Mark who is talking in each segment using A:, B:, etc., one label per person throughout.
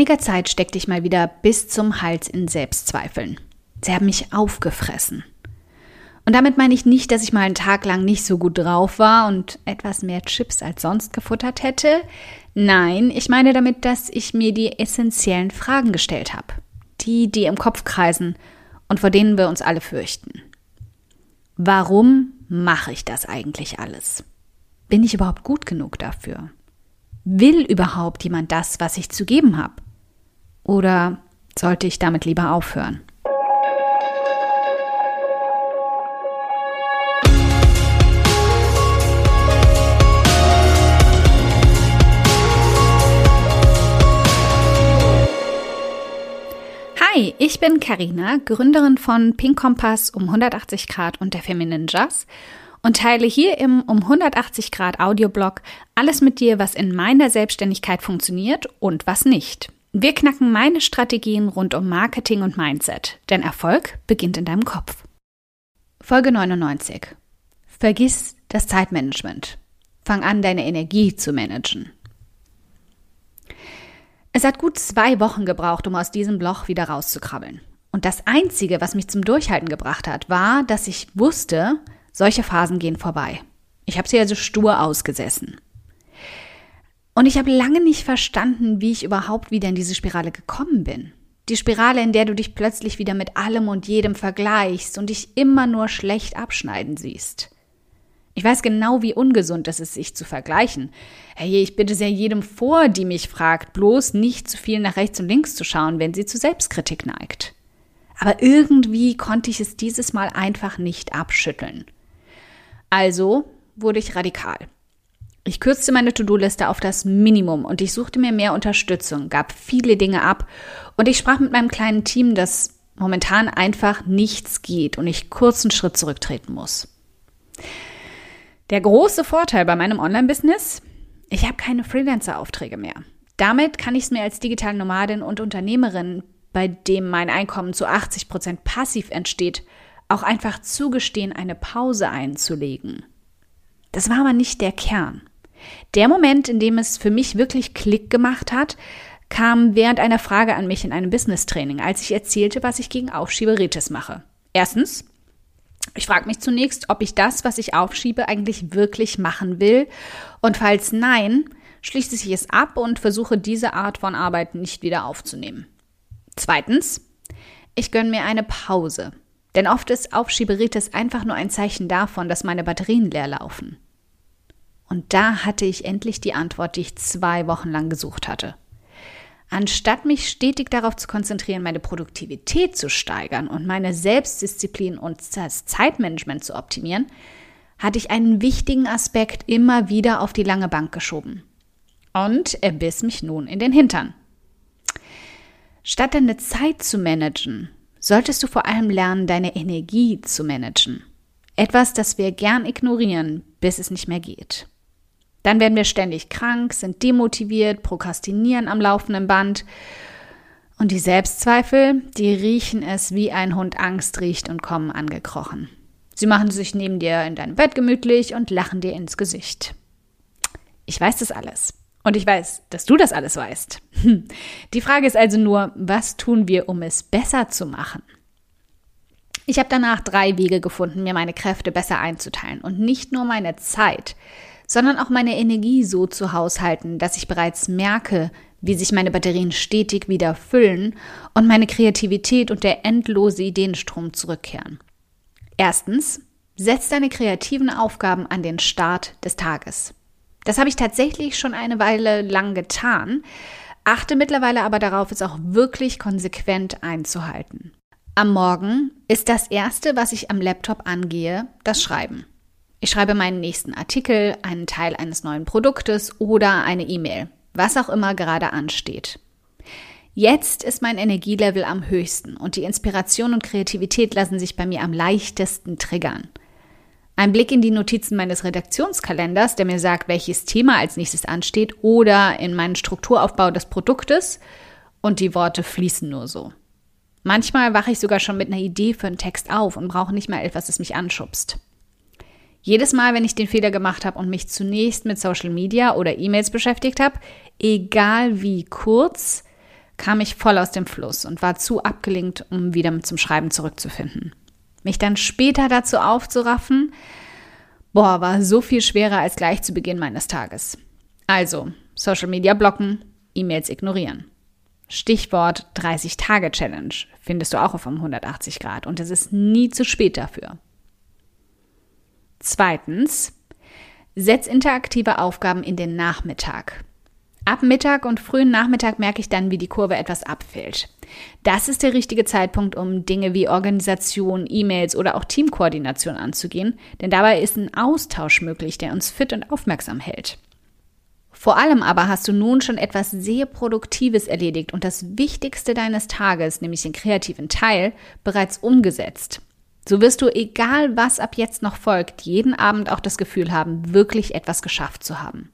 A: einiger Zeit steckte ich mal wieder bis zum Hals in Selbstzweifeln. Sie haben mich aufgefressen. Und damit meine ich nicht, dass ich mal einen Tag lang nicht so gut drauf war und etwas mehr Chips als sonst gefuttert hätte. Nein, ich meine damit, dass ich mir die essentiellen Fragen gestellt habe. Die, die im Kopf kreisen und vor denen wir uns alle fürchten. Warum mache ich das eigentlich alles? Bin ich überhaupt gut genug dafür? Will überhaupt jemand das, was ich zu geben habe? Oder sollte ich damit lieber aufhören? Hi, ich bin Karina, Gründerin von Pink Kompass um 180 Grad und der Feminine Jazz und teile hier im um 180 Grad Audioblog alles mit dir, was in meiner Selbstständigkeit funktioniert und was nicht. Wir knacken meine Strategien rund um Marketing und Mindset, denn Erfolg beginnt in deinem Kopf. Folge 99. Vergiss das Zeitmanagement. Fang an, deine Energie zu managen. Es hat gut zwei Wochen gebraucht, um aus diesem Loch wieder rauszukrabbeln. Und das Einzige, was mich zum Durchhalten gebracht hat, war, dass ich wusste, solche Phasen gehen vorbei. Ich habe sie also stur ausgesessen. Und ich habe lange nicht verstanden, wie ich überhaupt wieder in diese Spirale gekommen bin. Die Spirale, in der du dich plötzlich wieder mit allem und jedem vergleichst und dich immer nur schlecht abschneiden siehst. Ich weiß genau, wie ungesund es ist, sich zu vergleichen. Hey, ich bitte sehr jedem vor, die mich fragt, bloß nicht zu viel nach rechts und links zu schauen, wenn sie zu Selbstkritik neigt. Aber irgendwie konnte ich es dieses Mal einfach nicht abschütteln. Also wurde ich radikal. Ich kürzte meine To-Do-Liste auf das Minimum und ich suchte mir mehr Unterstützung, gab viele Dinge ab und ich sprach mit meinem kleinen Team, dass momentan einfach nichts geht und ich kurzen Schritt zurücktreten muss. Der große Vorteil bei meinem Online-Business, ich habe keine Freelancer-Aufträge mehr. Damit kann ich es mir als digitale Nomadin und Unternehmerin, bei dem mein Einkommen zu 80 Prozent passiv entsteht, auch einfach zugestehen, eine Pause einzulegen. Das war aber nicht der Kern. Der Moment, in dem es für mich wirklich Klick gemacht hat, kam während einer Frage an mich in einem Business-Training, als ich erzählte, was ich gegen Aufschieberitis mache. Erstens, ich frage mich zunächst, ob ich das, was ich aufschiebe, eigentlich wirklich machen will. Und falls nein, schließe ich es ab und versuche diese Art von Arbeit nicht wieder aufzunehmen. Zweitens, ich gönne mir eine Pause. Denn oft ist Aufschieberitis einfach nur ein Zeichen davon, dass meine Batterien leer laufen. Und da hatte ich endlich die Antwort, die ich zwei Wochen lang gesucht hatte. Anstatt mich stetig darauf zu konzentrieren, meine Produktivität zu steigern und meine Selbstdisziplin und das Zeitmanagement zu optimieren, hatte ich einen wichtigen Aspekt immer wieder auf die lange Bank geschoben. Und er biss mich nun in den Hintern. Statt deine Zeit zu managen, solltest du vor allem lernen, deine Energie zu managen. Etwas, das wir gern ignorieren, bis es nicht mehr geht. Dann werden wir ständig krank, sind demotiviert, prokrastinieren am laufenden Band. Und die Selbstzweifel, die riechen es, wie ein Hund Angst riecht und kommen angekrochen. Sie machen sich neben dir in deinem Bett gemütlich und lachen dir ins Gesicht. Ich weiß das alles. Und ich weiß, dass du das alles weißt. Die Frage ist also nur, was tun wir, um es besser zu machen? Ich habe danach drei Wege gefunden, mir meine Kräfte besser einzuteilen und nicht nur meine Zeit, sondern auch meine Energie so zu haushalten, dass ich bereits merke, wie sich meine Batterien stetig wieder füllen und meine Kreativität und der endlose Ideenstrom zurückkehren. Erstens, setz deine kreativen Aufgaben an den Start des Tages. Das habe ich tatsächlich schon eine Weile lang getan, achte mittlerweile aber darauf, es auch wirklich konsequent einzuhalten. Am Morgen ist das Erste, was ich am Laptop angehe, das Schreiben. Ich schreibe meinen nächsten Artikel, einen Teil eines neuen Produktes oder eine E-Mail, was auch immer gerade ansteht. Jetzt ist mein Energielevel am höchsten und die Inspiration und Kreativität lassen sich bei mir am leichtesten triggern. Ein Blick in die Notizen meines Redaktionskalenders, der mir sagt, welches Thema als nächstes ansteht, oder in meinen Strukturaufbau des Produktes und die Worte fließen nur so. Manchmal wache ich sogar schon mit einer Idee für einen Text auf und brauche nicht mal etwas, das mich anschubst. Jedes Mal, wenn ich den Fehler gemacht habe und mich zunächst mit Social Media oder E-Mails beschäftigt habe, egal wie kurz, kam ich voll aus dem Fluss und war zu abgelenkt, um wieder zum Schreiben zurückzufinden. Mich dann später dazu aufzuraffen, boah, war so viel schwerer als gleich zu Beginn meines Tages. Also, Social Media blocken, E-Mails ignorieren. Stichwort 30-Tage-Challenge findest du auch auf um 180 Grad und es ist nie zu spät dafür. Zweitens, setz interaktive Aufgaben in den Nachmittag. Ab Mittag und frühen Nachmittag merke ich dann, wie die Kurve etwas abfällt. Das ist der richtige Zeitpunkt, um Dinge wie Organisation, E-Mails oder auch Teamkoordination anzugehen, denn dabei ist ein Austausch möglich, der uns fit und aufmerksam hält. Vor allem aber hast du nun schon etwas sehr Produktives erledigt und das Wichtigste deines Tages, nämlich den kreativen Teil, bereits umgesetzt. So wirst du, egal was ab jetzt noch folgt, jeden Abend auch das Gefühl haben, wirklich etwas geschafft zu haben.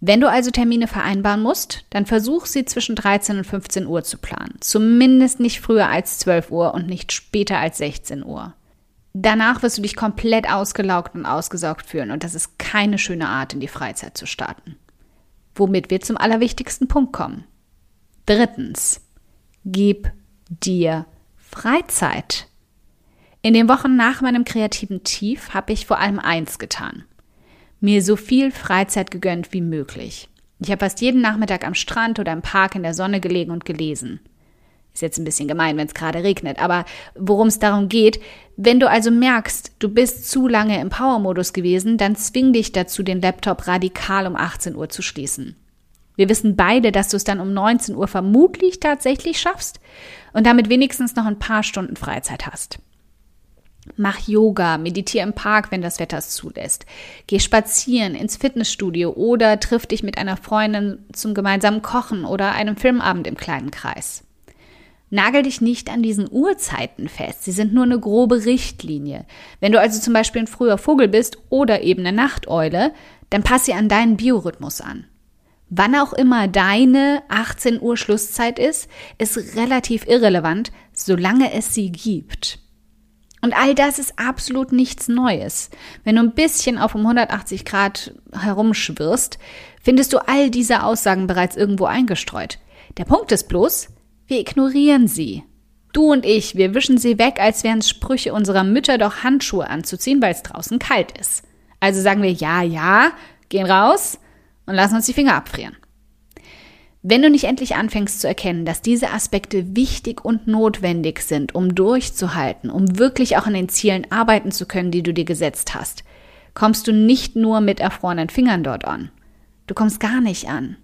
A: Wenn du also Termine vereinbaren musst, dann versuch sie zwischen 13 und 15 Uhr zu planen. Zumindest nicht früher als 12 Uhr und nicht später als 16 Uhr. Danach wirst du dich komplett ausgelaugt und ausgesaugt fühlen und das ist keine schöne Art, in die Freizeit zu starten. Womit wir zum allerwichtigsten Punkt kommen. Drittens, gib dir Freizeit. In den Wochen nach meinem kreativen Tief habe ich vor allem eins getan mir so viel Freizeit gegönnt wie möglich. Ich habe fast jeden Nachmittag am Strand oder im Park in der Sonne gelegen und gelesen. Ist jetzt ein bisschen gemein, wenn es gerade regnet, aber worum es darum geht, wenn du also merkst, du bist zu lange im Power-Modus gewesen, dann zwing dich dazu, den Laptop radikal um 18 Uhr zu schließen. Wir wissen beide, dass du es dann um 19 Uhr vermutlich tatsächlich schaffst und damit wenigstens noch ein paar Stunden Freizeit hast. Mach Yoga, meditiere im Park, wenn das Wetter es zulässt. Geh spazieren ins Fitnessstudio oder triff dich mit einer Freundin zum gemeinsamen Kochen oder einem Filmabend im kleinen Kreis. Nagel dich nicht an diesen Uhrzeiten fest. Sie sind nur eine grobe Richtlinie. Wenn du also zum Beispiel ein früher Vogel bist oder eben eine Nachteule, dann pass sie an deinen Biorhythmus an. Wann auch immer deine 18 Uhr Schlusszeit ist, ist relativ irrelevant, solange es sie gibt. Und all das ist absolut nichts Neues. Wenn du ein bisschen auf um 180 Grad herumschwirrst, findest du all diese Aussagen bereits irgendwo eingestreut. Der Punkt ist bloß, wir ignorieren sie. Du und ich, wir wischen sie weg, als wären es Sprüche unserer Mütter, doch Handschuhe anzuziehen, weil es draußen kalt ist. Also sagen wir ja, ja, gehen raus und lassen uns die Finger abfrieren. Wenn du nicht endlich anfängst zu erkennen, dass diese Aspekte wichtig und notwendig sind, um durchzuhalten, um wirklich auch an den Zielen arbeiten zu können, die du dir gesetzt hast, kommst du nicht nur mit erfrorenen Fingern dort an. Du kommst gar nicht an.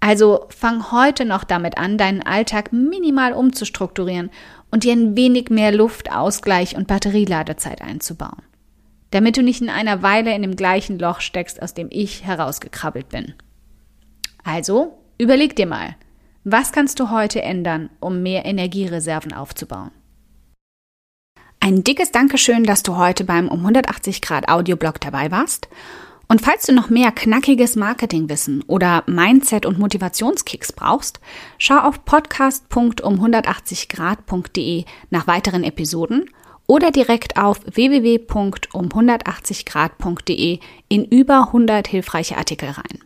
A: Also fang heute noch damit an, deinen Alltag minimal umzustrukturieren und dir ein wenig mehr Luft, Ausgleich und Batterieladezeit einzubauen. Damit du nicht in einer Weile in dem gleichen Loch steckst, aus dem ich herausgekrabbelt bin. Also, Überleg dir mal, was kannst du heute ändern, um mehr Energiereserven aufzubauen? Ein dickes Dankeschön, dass du heute beim um 180 Grad Audioblog dabei warst. Und falls du noch mehr knackiges Marketingwissen oder Mindset- und Motivationskicks brauchst, schau auf podcast.um180grad.de nach weiteren Episoden oder direkt auf www.um180grad.de in über 100 hilfreiche Artikel rein.